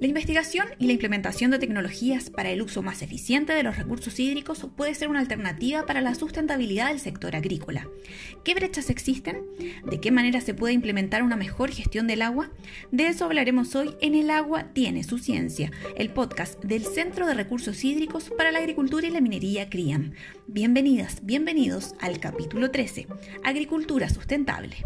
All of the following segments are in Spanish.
La investigación y la implementación de tecnologías para el uso más eficiente de los recursos hídricos puede ser una alternativa para la sustentabilidad del sector agrícola. ¿Qué brechas existen? ¿De qué manera se puede implementar una mejor gestión del agua? De eso hablaremos hoy en El agua tiene su ciencia, el podcast del Centro de Recursos Hídricos para la Agricultura y la Minería CRIAM. Bienvenidas, bienvenidos al capítulo 13, Agricultura Sustentable.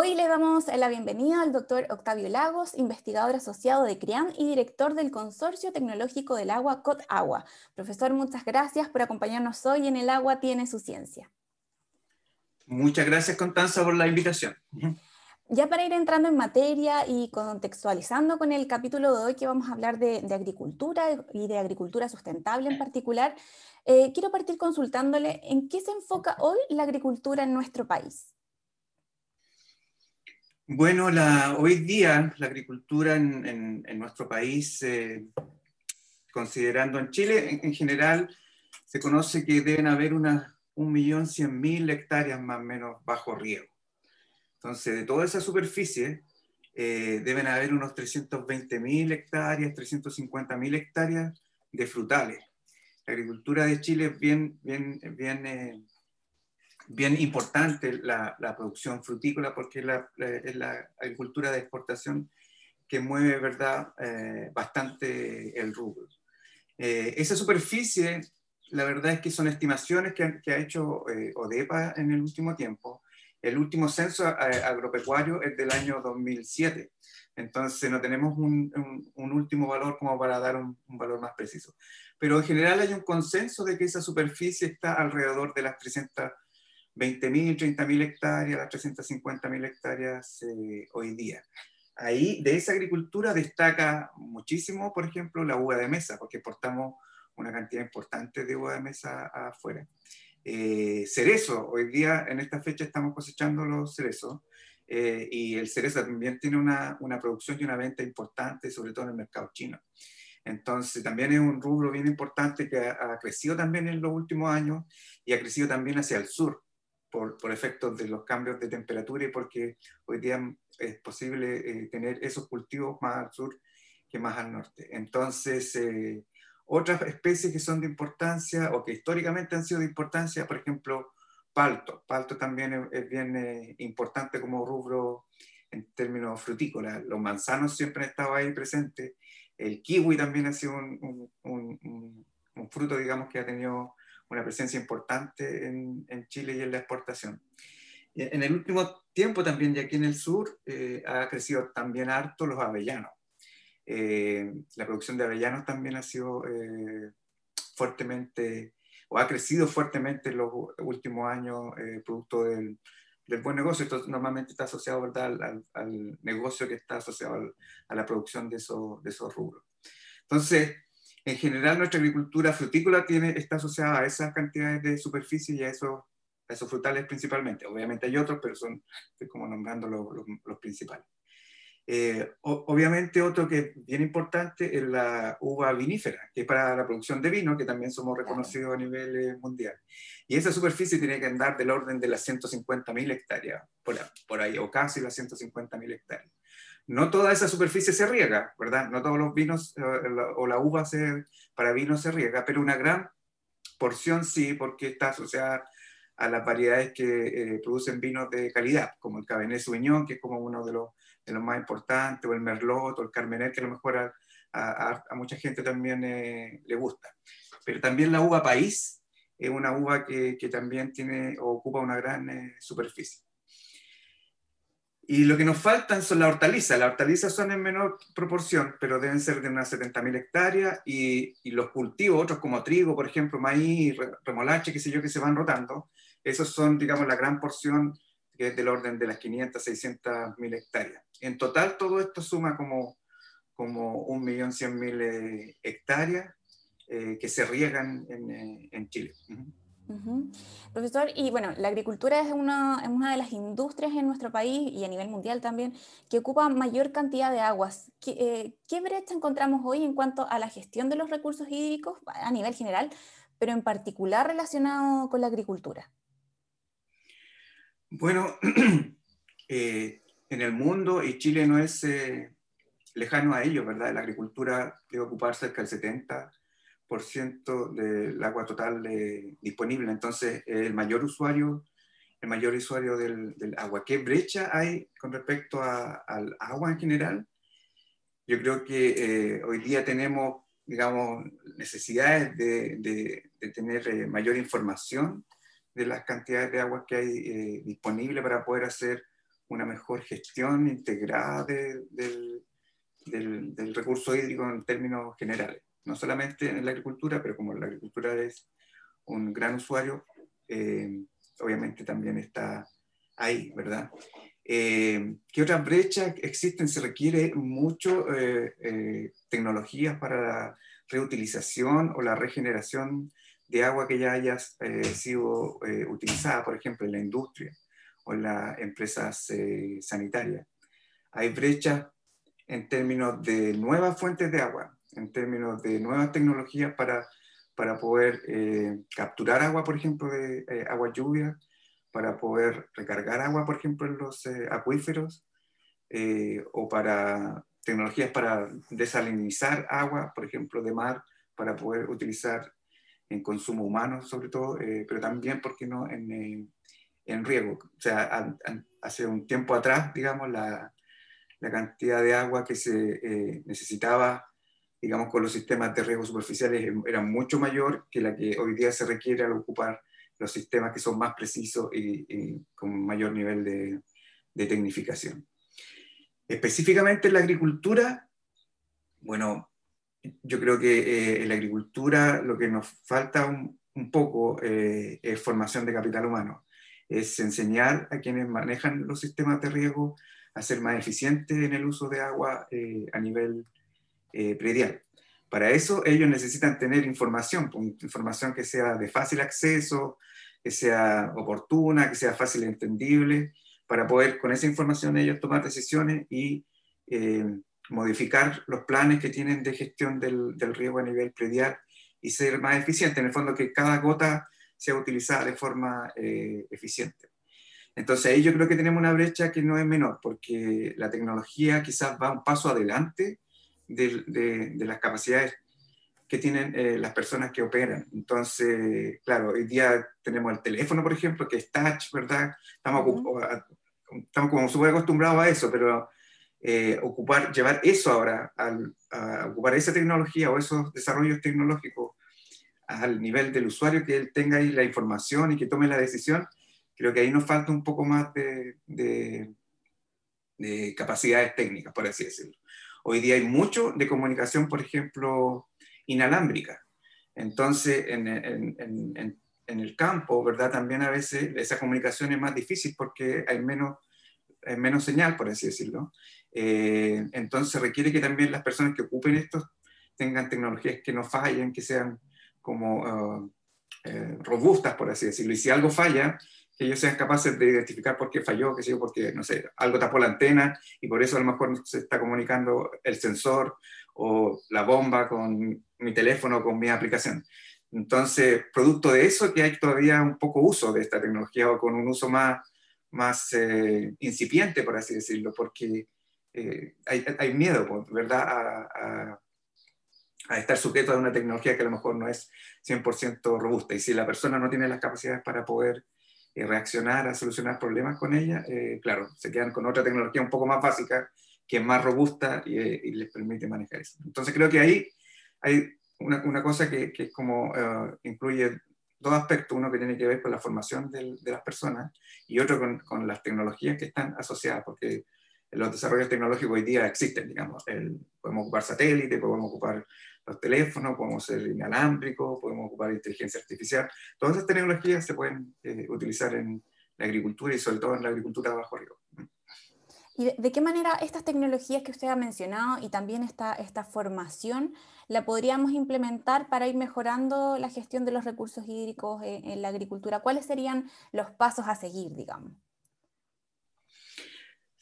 Hoy le damos la bienvenida al doctor Octavio Lagos, investigador asociado de CRIAM y director del Consorcio Tecnológico del Agua COT Agua. Profesor, muchas gracias por acompañarnos hoy en El Agua Tiene Su Ciencia. Muchas gracias, Constanza, por la invitación. Ya para ir entrando en materia y contextualizando con el capítulo de hoy que vamos a hablar de, agricultura y de agricultura sustentable en particular, eh, quiero partir consultándole en qué se enfoca hoy la agricultura en nuestro país. Bueno, hoy día la agricultura en, nuestro país, eh, considerando en Chile en, general, se conoce que deben haber unas 1.100.000 hectáreas más o menos bajo riego. Entonces, de toda esa superficie, eh, deben haber unos 320.000 hectáreas, 350.000 hectáreas de frutales. La agricultura de Chile es bien, bien, bien eh, bien importante la, producción frutícola porque es la, agricultura de exportación que mueve ¿verdad? Eh, bastante el rubro. Eh, esa superficie, la verdad es que son estimaciones que, ha hecho eh, ODEPA en el último tiempo. El último censo agropecuario es del año 2007. Entonces no tenemos un, último valor como para dar un, un, valor más preciso. Pero en general hay un consenso de que esa superficie está alrededor de las 300 20.000, 30.000 hectáreas, las 350.000 hectáreas eh, hoy día. Ahí, de esa agricultura destaca muchísimo, por ejemplo, la uva de mesa, porque exportamos una cantidad importante de uva de mesa afuera. Eh, cerezo, hoy día en esta fecha estamos cosechando los cerezos, eh, y el cerezo también tiene una, una, producción y una venta importante, sobre todo en el mercado chino. Entonces, también es un rubro bien importante que ha, ha crecido también en los últimos años y ha crecido también hacia el sur por, por, efectos de los cambios de temperatura y porque hoy día es posible eh, tener esos cultivos más al sur que más al norte. Entonces, eh, otras especies que son de importancia o que históricamente han sido de importancia, por ejemplo, palto. Palto también es, bien eh, importante como rubro en términos frutícolas. Los manzanos siempre han estado ahí presentes. El kiwi también ha sido un, un, un fruto, digamos, que ha tenido una presencia importante en, en, Chile y en la exportación. En el último tiempo también, y aquí en el sur, eh, ha crecido también harto los avellanos. Eh, la producción de avellanos también ha sido eh, fuertemente, o ha crecido fuertemente en los últimos años, producto del, del, buen negocio. Esto normalmente está asociado ¿verdad? Al, al, negocio que está asociado a la producción de, esos, de esos rubros. Entonces, en general nuestra agricultura frutícola tiene, está asociada a esas cantidades de superficie y a esos, esos frutales principalmente. Obviamente hay otros, pero son, estoy como nombrando los, los, principales. Eh, obviamente otro que es bien importante es la uva vinífera, que es para la producción de vino, que también somos reconocidos a nivel eh, mundial. Y esa superficie tiene que andar del orden de las 150.000 hectáreas, por, por ahí, o casi las 150.000 hectáreas no toda esa superficie se riega, ¿verdad? No todos los vinos eh, o la uva para vino se riega, pero una gran porción sí, porque está asociada a las variedades que eh, producen vinos de calidad, como el Cabernet Sauvignon, que es como uno de los, más importantes, o el Merlot, o el Carmener, que a lo mejor a, mucha gente también eh, le gusta. Pero también la uva país es una uva que, que también tiene, ocupa una gran superficie. Y lo que nos faltan son las hortalizas. Las hortalizas son en menor proporción, pero deben ser de unas 70.000 hectáreas. Y, y, los cultivos, otros como trigo, por ejemplo, maíz, remolacha, qué sé yo, que se van rotando, esos son, digamos, la gran porción que es del orden de las 500, 600.000 hectáreas. En total, todo esto suma como, como 1.100.000 eh, hectáreas eh, que se riegan en, eh, en Chile. Profesor, y bueno, la agricultura es una, es una, de las industrias en nuestro país y a nivel mundial también que ocupa mayor cantidad de aguas. ¿Qué, eh, ¿Qué, brecha encontramos hoy en cuanto a la gestión de los recursos hídricos a nivel general, pero en particular relacionado con la agricultura? Bueno, eh, en el mundo y Chile no es eh, lejano a ello, ¿verdad? La agricultura debe ocupar cerca del 70% del agua total disponible, entonces el mayor usuario el mayor usuario del, agua. ¿Qué brecha hay con respecto al agua en general? Yo creo que eh, hoy día tenemos, digamos, necesidades de, tener eh, mayor información de las cantidades de agua que hay eh, disponible para poder hacer una mejor gestión integrada del, del, recurso hídrico en términos generales. No solamente en la agricultura, pero como la agricultura es un gran usuario, obviamente también está ahí, ¿verdad? Eh, ¿Qué otras brechas existen? Se requiere mucho eh, eh, tecnologías para la reutilización o la regeneración de agua que ya haya sido utilizada, por ejemplo, en la industria o en las empresas sanitarias. Hay brechas en términos de nuevas fuentes de agua, en términos de nuevas tecnologías para para poder eh, capturar agua, por ejemplo, de eh, agua lluvia, para poder recargar agua, por ejemplo, en los eh, acuíferos, o para tecnologías para desalinizar agua, por ejemplo, de mar, para poder utilizar en consumo humano, sobre todo, pero también, ¿por qué no?, en, en riego. O sea, hace un tiempo atrás, digamos, la, la cantidad de agua que se necesitaba digamos, con los sistemas de riego superficiales era mucho mayor que la que hoy día se requiere al ocupar los sistemas que son más precisos y, con mayor nivel de, tecnificación. Específicamente en la agricultura, bueno, yo creo que eh, en la agricultura lo que nos falta un, un poco eh, es formación de capital humano, es enseñar a quienes manejan los sistemas de riego a ser más eficientes en el uso de agua eh, a nivel eh, predial. Para eso ellos necesitan tener información, pues, información que sea de fácil acceso, que sea oportuna, que sea fácil entendible, para poder con esa información ellos tomar decisiones y eh, modificar los planes que tienen de gestión del, riego a nivel predial y ser más eficiente. En el fondo, que cada gota sea utilizada de forma eh, eficiente. Entonces ahí yo creo que tenemos una brecha que no es menor, porque la tecnología quizás va un paso adelante de, las capacidades que tienen eh, las personas que operan. Entonces, claro, hoy día tenemos el teléfono, por ejemplo, que es touch, ¿verdad? Estamos, estamos como súper acostumbrados a eso, pero eh, ocupar, llevar eso ahora, a ocupar esa tecnología o esos desarrollos tecnológicos al nivel del usuario, que él tenga ahí la información y que tome la decisión, creo que ahí nos falta un poco más de, de, de capacidades técnicas, por así decirlo. Hoy día hay mucho de comunicación, por ejemplo, inalámbrica. Entonces, en, el campo, ¿verdad? También a veces esa comunicación es más difícil porque hay menos, menos señal, por así decirlo. Eh, entonces requiere que también las personas que ocupen esto tengan tecnologías que no fallen, que sean como uh, eh, robustas, por así decirlo. Y si algo falla, que ellos sean capaces de identificar por qué falló, que sé yo, porque, no sé, algo tapó la antena y por eso a lo mejor se está comunicando el sensor o la bomba con mi teléfono, con mi aplicación. Entonces, producto de eso, que hay todavía un poco uso de esta tecnología o con un uso más, más eh, incipiente, por así decirlo, porque eh, hay, hay, miedo, pues, ¿verdad?, a, a, a, estar sujeto a una tecnología que a lo mejor no es 100% robusta. Y si la persona no tiene las capacidades para poder eh, reaccionar a solucionar problemas con ella, eh, claro, se quedan con otra tecnología un poco más básica, que es más robusta y, eh, les permite manejar eso. Entonces creo que ahí hay una, una cosa que, que, es como incluye dos aspectos, uno que tiene que ver con la formación de las personas y otro con, con, las tecnologías que están asociadas, porque los desarrollos tecnológicos hoy día existen, digamos, el, podemos ocupar satélite, podemos ocupar los teléfonos, podemos ser inalámbricos, podemos ocupar inteligencia artificial. Todas esas tecnologías se pueden eh, utilizar en la agricultura y sobre todo en la agricultura bajo riego. ¿Y de, qué manera estas tecnologías que usted ha mencionado y también esta, esta formación la podríamos implementar para ir mejorando la gestión de los recursos hídricos en, en la agricultura? ¿Cuáles serían los pasos a seguir, digamos?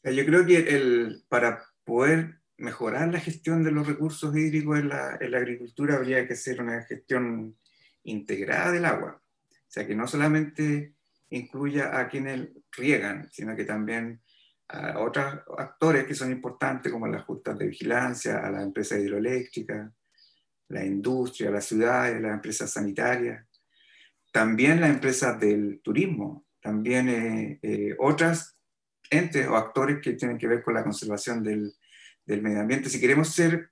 Yo creo que el, para poder mejorar la gestión de los recursos hídricos en la, en la, agricultura habría que hacer una gestión integrada del agua. O sea, que no solamente incluya a quienes riegan, sino que también a otros actores que son importantes, como las justas de vigilancia, a las empresas hidroeléctricas, la industria, las ciudades, las empresas sanitarias, también las empresas del turismo, también eh, eh, otras entes o actores que tienen que ver con la conservación del, del medio ambiente. Si queremos ser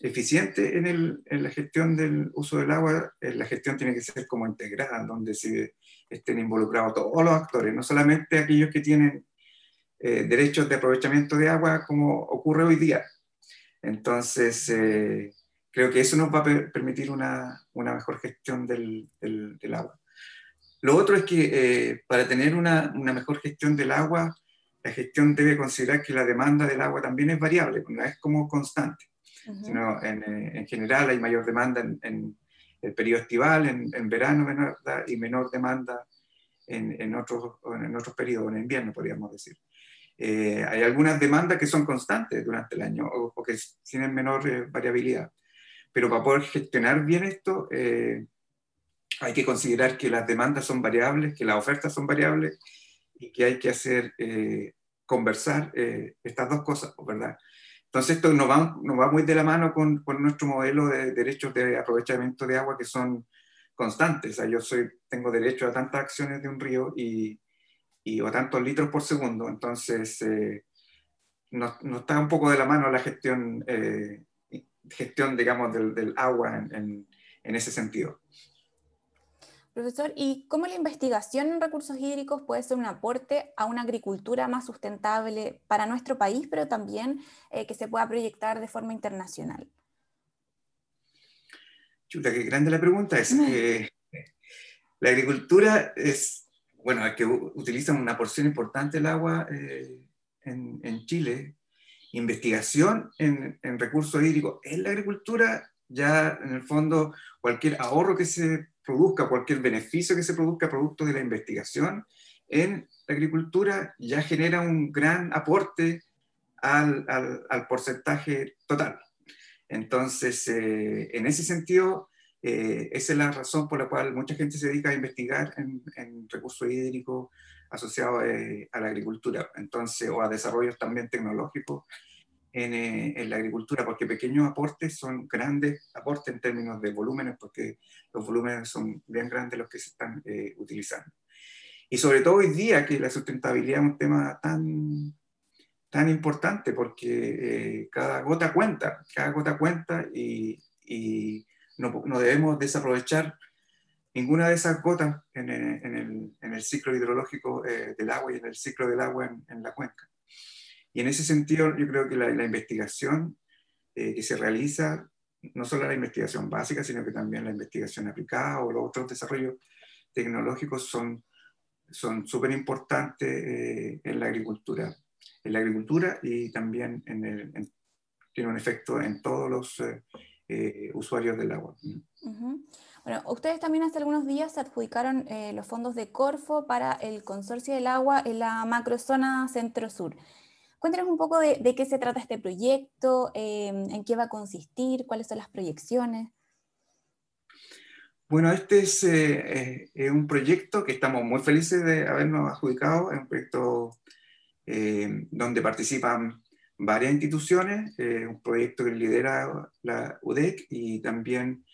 eficientes en, el, en, la gestión del uso del agua, eh, la gestión tiene que ser como integrada, donde se estén involucrados todos los actores, no solamente aquellos que tienen eh, derechos de aprovechamiento de agua como ocurre hoy día. Entonces, eh, creo que eso nos va a permitir una, una mejor gestión del, del, agua. Lo otro es que eh, para tener una, una, mejor gestión del agua, la gestión debe considerar que la demanda del agua también es variable, no es como constante, sino en, en, general hay mayor demanda en, en el periodo estival, en, en verano, y menor demanda en, otros, en otros periodos, en invierno, podríamos decir. Eh, hay algunas demandas que son constantes durante el año o, que tienen menor eh, variabilidad. Pero para poder gestionar bien esto, eh, hay que considerar que las demandas son variables, que las ofertas son variables y que hay que hacer conversar estas dos cosas, ¿verdad? Entonces esto nos va, nos va muy de la mano con, con, nuestro modelo de derechos de aprovechamiento de agua que son constantes. O sea, yo soy, tengo derecho a tantas acciones de un río y, y, o tantos litros por segundo. Entonces, eh, nos, está un poco de la mano la gestión, eh, gestión digamos, del, del agua en, en, ese sentido. Profesor, ¿y cómo la investigación en recursos hídricos puede ser un aporte a una agricultura más sustentable para nuestro país, pero también eh, que se pueda proyectar de forma internacional? Chuta, qué grande la pregunta. Es que la agricultura es bueno, es que utilizan una porción importante del agua eh, en, en, Chile. Investigación en, en recursos hídricos en la agricultura, ya en el fondo cualquier ahorro que se produzca, cualquier beneficio que se produzca producto de la investigación en la agricultura ya genera un gran aporte al, al, porcentaje total. Entonces, eh, en ese sentido, eh, esa es la razón por la cual mucha gente se dedica a investigar en, recursos hídricos asociados eh, a la agricultura, entonces, o a desarrollos también tecnológicos en, eh, en, la agricultura, porque pequeños aportes son grandes aportes en términos de volúmenes, porque los volúmenes son bien grandes los que se están utilizando. Y sobre todo hoy día que la sustentabilidad es un tema tan, tan importante, porque cada gota cuenta, cada gota cuenta y, y no, no debemos desaprovechar ninguna de esas gotas en el, en el, en el ciclo hidrológico eh, del agua y en el ciclo del agua en, la cuenca. Y en ese sentido, yo creo que la, la investigación eh, que se realiza, no solo la investigación básica, sino que también la investigación aplicada o los otros desarrollos tecnológicos son son súper importantes eh, en la agricultura. En la agricultura y también en el, tiene un efecto en todos los eh, usuarios del agua. Bueno, ustedes también hace algunos días adjudicaron eh, los fondos de Corfo para el consorcio del agua en la macrozona centro-sur. Cuéntanos un poco de, qué se trata este proyecto, em, en qué va a consistir, cuáles son las proyecciones. Bueno, este es, eh, un proyecto que estamos muy felices de habernos adjudicado, es un proyecto donde participan varias instituciones, eh, un proyecto que lidera la UDEC y también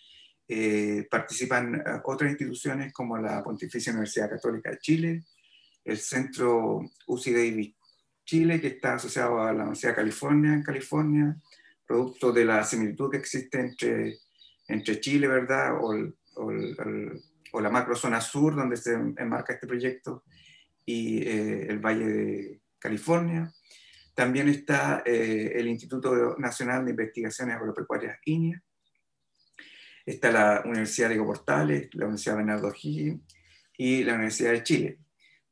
eh, participan eh, otras instituciones como la Pontificia Universidad Católica de Chile, el Centro UCI Davis Chile, que está asociado a la Universidad de California en California, producto de la similitud que existe entre, entre Chile, ¿verdad? O, o, o la macrozona sur, donde se enmarca este proyecto, y el Valle de California también está eh, el Instituto Nacional de Investigaciones Agropecuarias INIA. Está la Universidad de Portales, la Universidad Bernardo O'Higgins y la Universidad de Chile.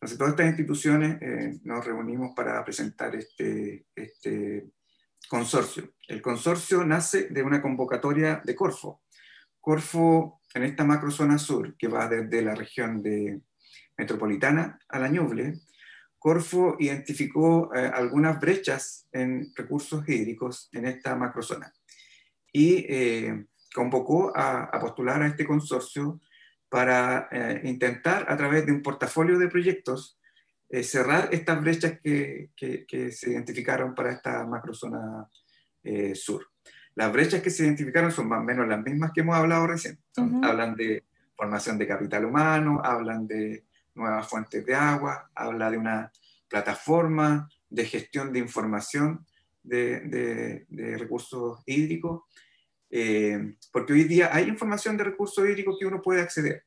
Entonces, todas estas instituciones eh, nos reunimos para presentar este, este consorcio. El consorcio nace de una convocatoria de Corfo. Corfo, en esta macrozona sur, que va desde la región de metropolitana a la Ñuble, Corfo identificó eh, algunas brechas en recursos hídricos en esta macrozona y eh, convocó a, postular a este consorcio para eh, intentar, a través de un portafolio de proyectos, eh, cerrar estas brechas que, que, se identificaron para esta macrozona eh, sur. Las brechas que se identificaron son más o menos las mismas que hemos hablado recién. Hablan de formación de capital humano, hablan de nuevas fuentes de agua, habla de una plataforma de gestión de información de, de, recursos hídricos, eh, porque hoy día hay información de recursos hídricos que uno puede acceder,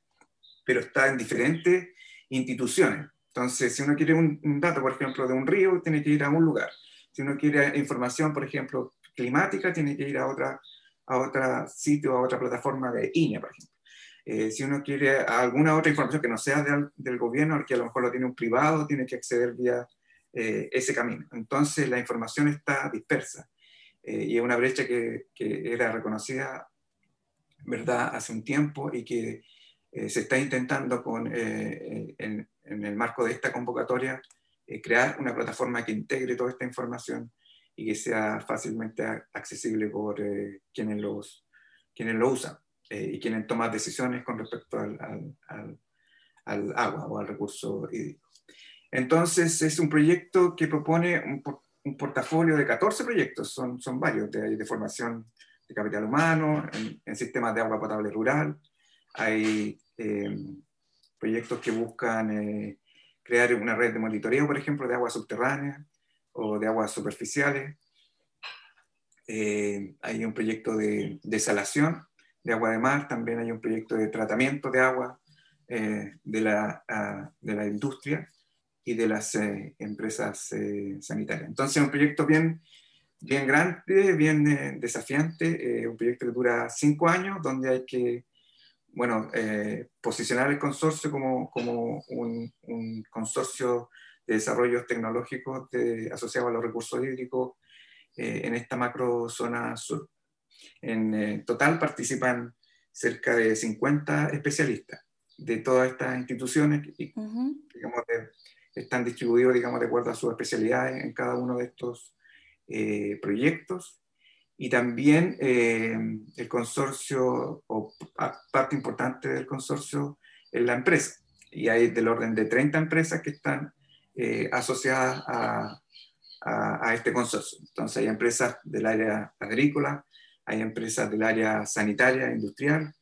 pero está en diferentes instituciones. Entonces, si uno quiere un, dato, por ejemplo, de un río, tiene que ir a un lugar. Si uno quiere información, por ejemplo, climática, tiene que ir a otra, a otro sitio, a otra plataforma de INE, por ejemplo. Eh, si uno quiere alguna otra información que no sea del, gobierno, que a lo mejor lo tiene un privado, tiene que acceder vía eh, ese camino. Entonces, la información está dispersa eh, y es una brecha que, que, era reconocida, ¿verdad?, hace un tiempo y que se está intentando con, en, en el marco de esta convocatoria, eh, crear una plataforma que integre toda esta información y que sea fácilmente accesible por eh, quienes, los, quienes lo usan eh, y quienes toman decisiones con respecto al, al, al, agua o al recurso hídrico. Entonces, es un proyecto que propone un, un portafolio de 14 proyectos, son, son varios, de, de formación de capital humano, en, en, sistemas de agua potable rural, hay proyectos que buscan eh, crear una red de monitoreo, por ejemplo, de aguas subterráneas o de aguas superficiales. Eh, hay un proyecto de desalación de agua de mar, también hay un proyecto de tratamiento de agua eh, de, la, de, la, industria y de las empresas sanitarias. Entonces, un proyecto bien, bien grande, bien desafiante, un proyecto que dura cinco años, donde hay que bueno, eh, posicionar el consorcio como, como un, un, consorcio de desarrollos tecnológicos de, asociado a los recursos hídricos eh, en esta macro zona sur. En eh, total participan cerca de 50 especialistas de todas estas instituciones y digamos, están distribuidos digamos, de acuerdo a sus especialidades en cada uno de estos proyectos y también eh, el consorcio, o parte importante del consorcio, es la empresa. Y hay del orden de 30 empresas que están eh, asociadas a, a, este consorcio. Entonces hay empresas del área agrícola, hay empresas del área sanitaria, industrial,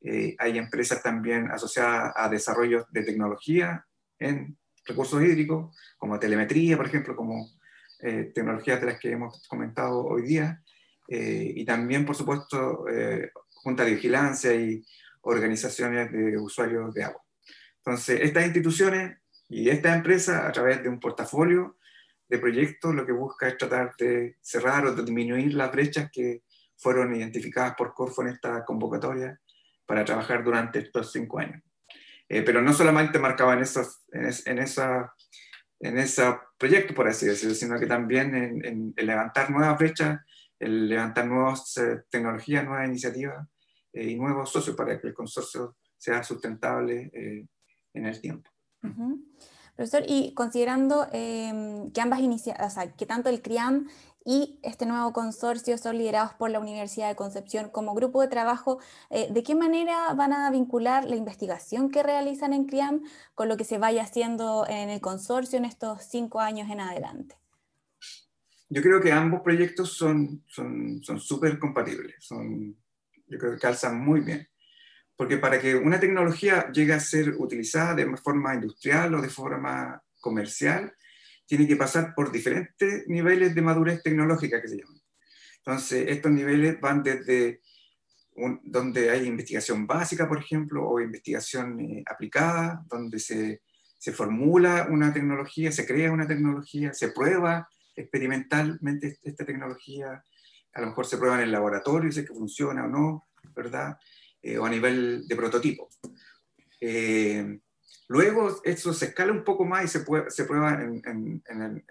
eh, hay empresas también asociadas a desarrollos de tecnología en recursos hídricos, como telemetría, por ejemplo, como tecnologías de las que hemos comentado hoy día, eh, y también, por supuesto, eh, junta de vigilancia y organizaciones de usuarios de agua. Entonces, estas instituciones y esta empresa, a través de un portafolio de proyectos, lo que busca es tratar de cerrar o de disminuir las brechas que fueron identificadas por Corfo en esta convocatoria para trabajar durante estos cinco años. Eh, pero no solamente marcaban esos, en, en, esa, en ese proyecto, por así decirlo, sino que también en, en levantar nuevas brechas el levantar nuevas eh, tecnologías, nuevas iniciativas eh, y nuevos socios para que el consorcio sea sustentable eh, en el tiempo. Profesor, y considerando em, que ambas iniciativas, o sea, que tanto el CRIAM y este nuevo consorcio son liderados por la Universidad de Concepción como grupo de trabajo, ¿de qué manera van a vincular la investigación que realizan en CRIAM con lo que se vaya haciendo en el consorcio en estos cinco años en adelante? yo creo que ambos proyectos son súper son, compatibles, son, yo creo que calzan muy bien. Porque para que una tecnología llegue a ser utilizada de forma industrial o de forma comercial, tiene que pasar por diferentes niveles de madurez tecnológica que se llaman. Entonces, estos niveles van desde donde hay investigación básica, por ejemplo, o investigación eh, aplicada, donde se, se formula una tecnología, se crea una tecnología, se prueba experimentalmente esta tecnología, a lo mejor se prueba en el laboratorio, si que funciona o no, ¿verdad? Eh, o a nivel de prototipo. Eh, luego eso se escala un poco más y se, se prueba en, en, en,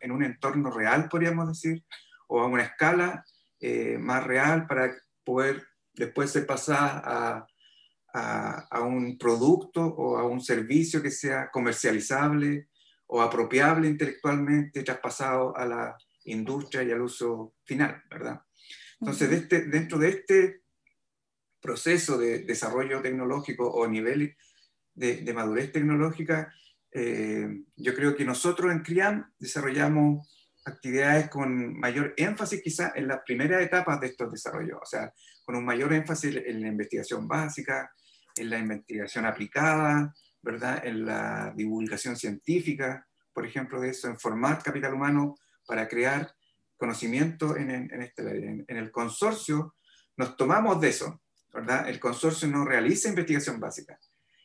en, un entorno real, podríamos decir, o a una escala eh, más real para poder después ser pasar a, a, a, un producto o a un servicio que sea comercializable o apropiable intelectualmente traspasado a la industria y al uso final, ¿verdad? Entonces, este, dentro de este proceso de desarrollo tecnológico o nivel de, madurez tecnológica, yo creo que nosotros en CRIAM desarrollamos actividades con mayor énfasis quizá en las primeras etapas de estos desarrollos, o sea, con un mayor énfasis en la investigación básica, en la investigación aplicada, ¿verdad? en la divulgación científica, por ejemplo, de eso, en formar capital humano para crear conocimiento en, en, este, en, en el consorcio, nos tomamos de eso, ¿verdad? El consorcio no realiza investigación básica.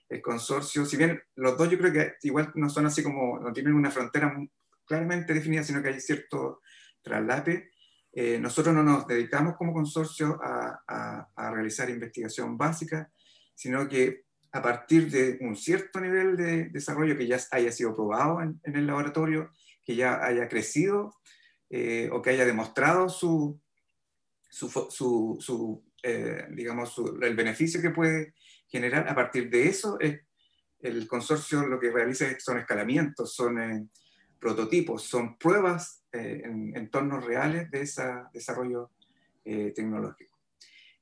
El consorcio, si bien los dos yo creo que igual no son así como, no tienen una frontera claramente definida, sino que hay cierto traslape, eh, nosotros no nos dedicamos como consorcio a, a, realizar investigación básica, sino que a partir de un cierto nivel de desarrollo que ya haya sido probado en, el laboratorio, que ya haya crecido eh, o que haya demostrado su, su, su, eh, digamos, el beneficio que puede generar, a partir de eso, el consorcio lo que realiza son escalamientos, son prototipos, son pruebas eh, en entornos reales de ese desarrollo eh, tecnológico.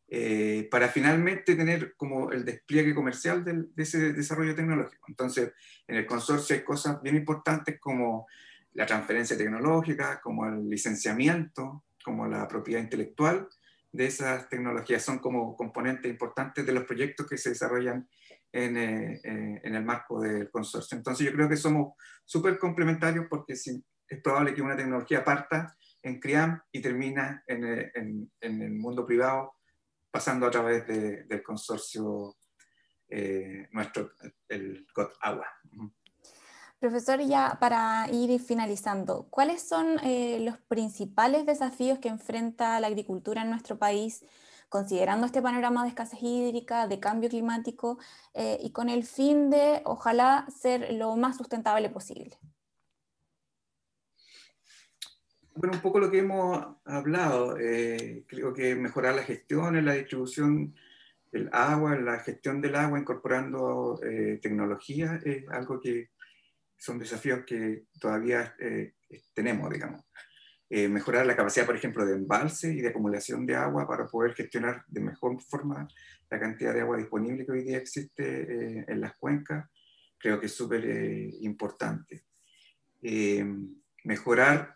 Eh, para finalmente tener como el despliegue comercial de ese desarrollo tecnológico. Entonces, en el consorcio hay cosas bien importantes como la transferencia tecnológica, como el licenciamiento, como la propiedad intelectual de esas tecnologías. Son como componentes importantes de los proyectos que se desarrollan en, eh, eh, en, el marco del consorcio. Entonces yo creo que somos súper complementarios porque es probable que una tecnología parta en CRIAM y termina en, eh, el mundo privado pasando a través de, del consorcio nuestro, el GOT Agua. Profesor, ya para ir finalizando, ¿cuáles son los principales desafíos que enfrenta la agricultura en nuestro país considerando este panorama de escasez hídrica, de cambio climático eh, y con el fin de, ojalá, ser lo más sustentable posible. Bueno, un poco lo que hemos hablado, eh, creo que mejorar la gestión la distribución del agua, la gestión del agua incorporando eh, tecnología es algo que son desafíos que todavía tenemos, digamos. Eh, mejorar la capacidad, por ejemplo, de embalse y de acumulación de agua para poder gestionar de mejor forma la cantidad de agua disponible que hoy día existe eh, en las cuencas, creo que es súper eh, importante. mejorar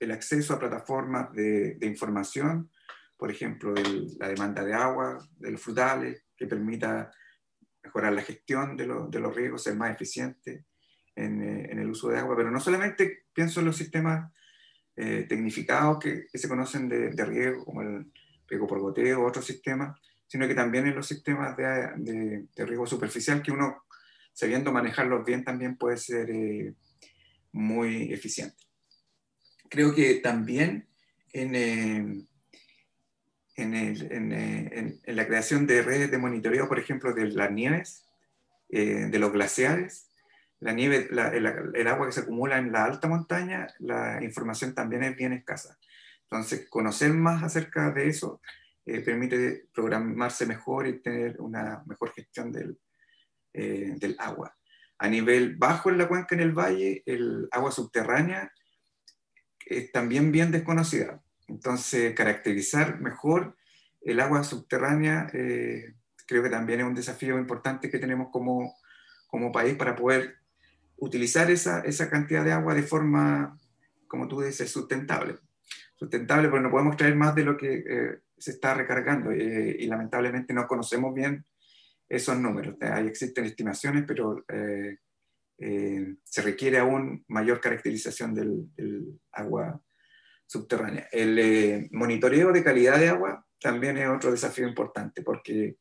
el acceso a plataformas de, de información, por ejemplo, la demanda de agua, de los frutales, que permita mejorar la gestión de, de los riegos, ser más eficiente en, en, el uso de agua, pero no solamente pienso en los sistemas eh, tecnificados que, se conocen de, riego, como el riego por goteo, otros sistemas, sino que también en los sistemas de, de, riego superficial, que uno, sabiendo manejarlos bien, también puede ser eh, muy eficiente. Creo que también en, eh, en, en, en, la creación de redes de monitoreo, por ejemplo, de las nieves, de los glaciares, la nieve, el, agua que se acumula en la alta montaña, la información también es bien escasa. Entonces, conocer más acerca de eso eh, permite programarse mejor y tener una mejor gestión del, eh, del, agua. A nivel bajo en la cuenca, en el valle, el agua subterránea es también bien desconocida. Entonces, caracterizar mejor el agua subterránea eh, creo que también es un desafío importante que tenemos como, como país para poder utilizar esa, esa cantidad de agua de forma, como tú dices, sustentable. Sustentable porque no podemos traer más de lo que eh, se está recargando eh, y lamentablemente no conocemos bien esos números. Ahí existen estimaciones, pero eh, se requiere aún mayor caracterización del, del agua subterránea. El monitoreo de calidad de agua también es otro desafío importante porque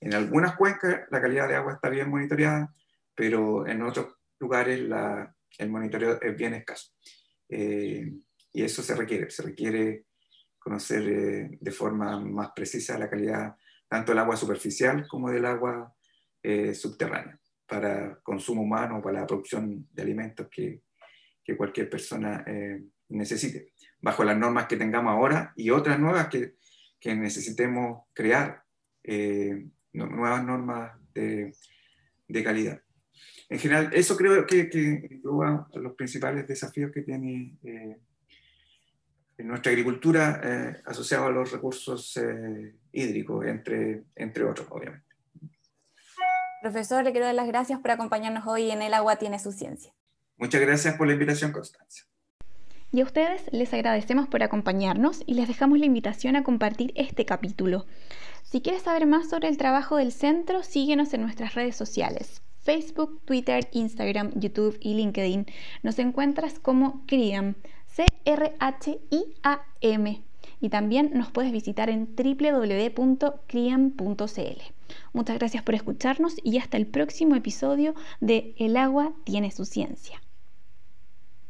en algunas cuencas la calidad de agua está bien monitoreada, pero en otros lugares el monitoreo es bien escaso. Eh, y eso se requiere, se requiere conocer eh, de forma más precisa la calidad tanto del agua superficial como del agua eh, subterránea para consumo humano, para la producción de alimentos que, cualquier persona necesite, bajo las normas que tengamos ahora y otras nuevas que, necesitemos crear, nuevas normas de calidad en general, eso creo que, que los principales desafíos que tiene eh, nuestra agricultura eh, asociada a los recursos eh, hídricos, entre, entre otros, obviamente. Profesor, le quiero dar las gracias por acompañarnos hoy en El agua tiene su ciencia. Muchas gracias por la invitación, Constancia. Y a ustedes les agradecemos por acompañarnos y les dejamos la invitación a compartir este capítulo. Si quieres saber más sobre el trabajo del centro, síguenos en nuestras redes sociales. Facebook, Twitter, Instagram, YouTube y LinkedIn. Nos encuentras como CRIAM, C-R-H-I-A-M. Y también nos puedes visitar en www.criam.cl. Muchas gracias por escucharnos y hasta el próximo episodio de El agua tiene su ciencia.